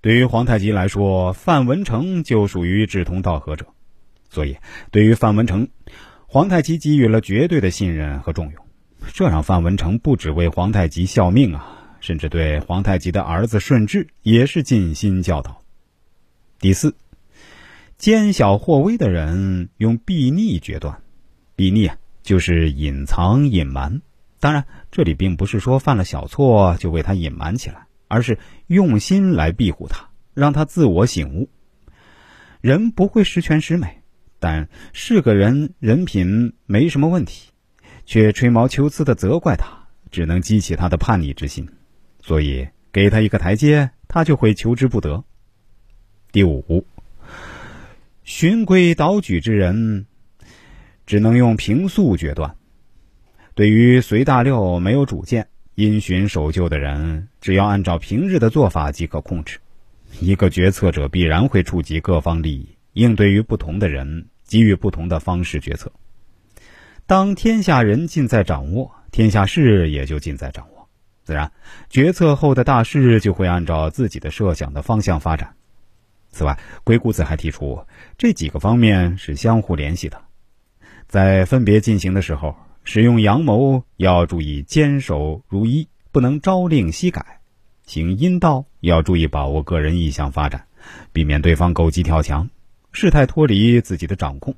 对于皇太极来说，范文成就属于志同道合者，所以对于范文成，皇太极给予了绝对的信任和重用，这让范文成不只为皇太极效命啊，甚至对皇太极的儿子顺治也是尽心教导。第四，奸小惑微的人用避逆决断，避逆啊就是隐藏隐瞒，当然这里并不是说犯了小错就为他隐瞒起来。而是用心来庇护他，让他自我醒悟。人不会十全十美，但是个人人品没什么问题，却吹毛求疵的责怪他，只能激起他的叛逆之心。所以给他一个台阶，他就会求之不得。第五，循规蹈矩之人，只能用平素决断。对于随大溜、没有主见。因循守旧的人，只要按照平日的做法即可控制。一个决策者必然会触及各方利益，应对于不同的人，给予不同的方式决策。当天下人尽在掌握，天下事也就尽在掌握，自然决策后的大事就会按照自己的设想的方向发展。此外，鬼谷子还提出，这几个方面是相互联系的，在分别进行的时候。使用阳谋要注意坚守如一，不能朝令夕改；行阴道要注意把握个人意向发展，避免对方狗急跳墙，事态脱离自己的掌控；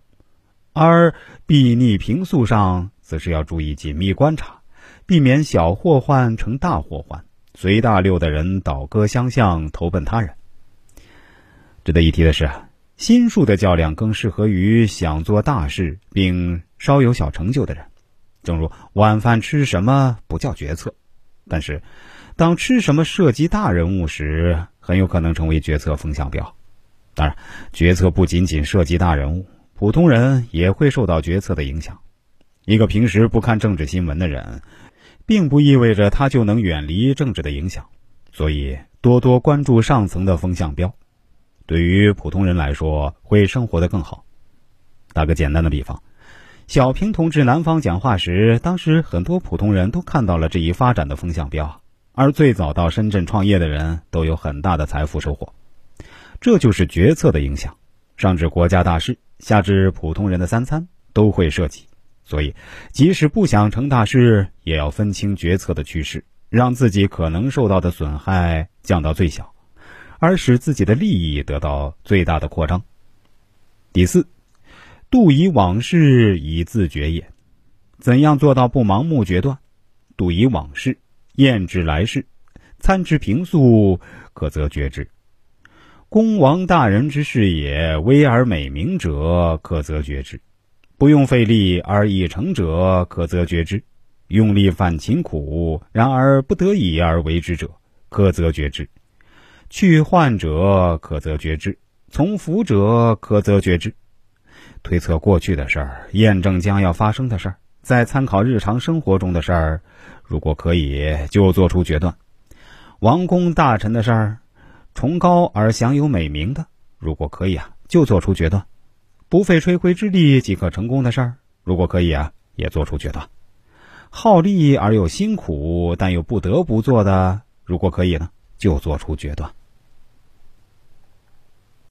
而避逆平素上，则是要注意紧密观察，避免小祸患成大祸患，随大流的人倒戈相向，投奔他人。值得一提的是，心术的较量更适合于想做大事并稍有小成就的人。正如晚饭吃什么不叫决策，但是当吃什么涉及大人物时，很有可能成为决策风向标。当然，决策不仅仅涉及大人物，普通人也会受到决策的影响。一个平时不看政治新闻的人，并不意味着他就能远离政治的影响。所以，多多关注上层的风向标，对于普通人来说会生活的更好。打个简单的比方。小平同志南方讲话时，当时很多普通人都看到了这一发展的风向标，而最早到深圳创业的人都有很大的财富收获。这就是决策的影响，上至国家大事，下至普通人的三餐都会涉及。所以，即使不想成大事，也要分清决策的趋势，让自己可能受到的损害降到最小，而使自己的利益得到最大的扩张。第四。度以往事以自决也，怎样做到不盲目决断？度以往事，验之来世，参之平素，可则决之。公王大人之事也，威而美名者，可则决之；不用费力而已成者，可则决之；用力犯勤苦，然而不得已而为之者，可则决之；去患者，可则决之；从福者，可则决之。推测过去的事儿，验证将要发生的事儿，再参考日常生活中的事儿，如果可以，就做出决断。王公大臣的事儿，崇高而享有美名的，如果可以啊，就做出决断。不费吹灰之力即可成功的事儿，如果可以啊，也做出决断。好利而又辛苦但又不得不做的，如果可以呢，就做出决断。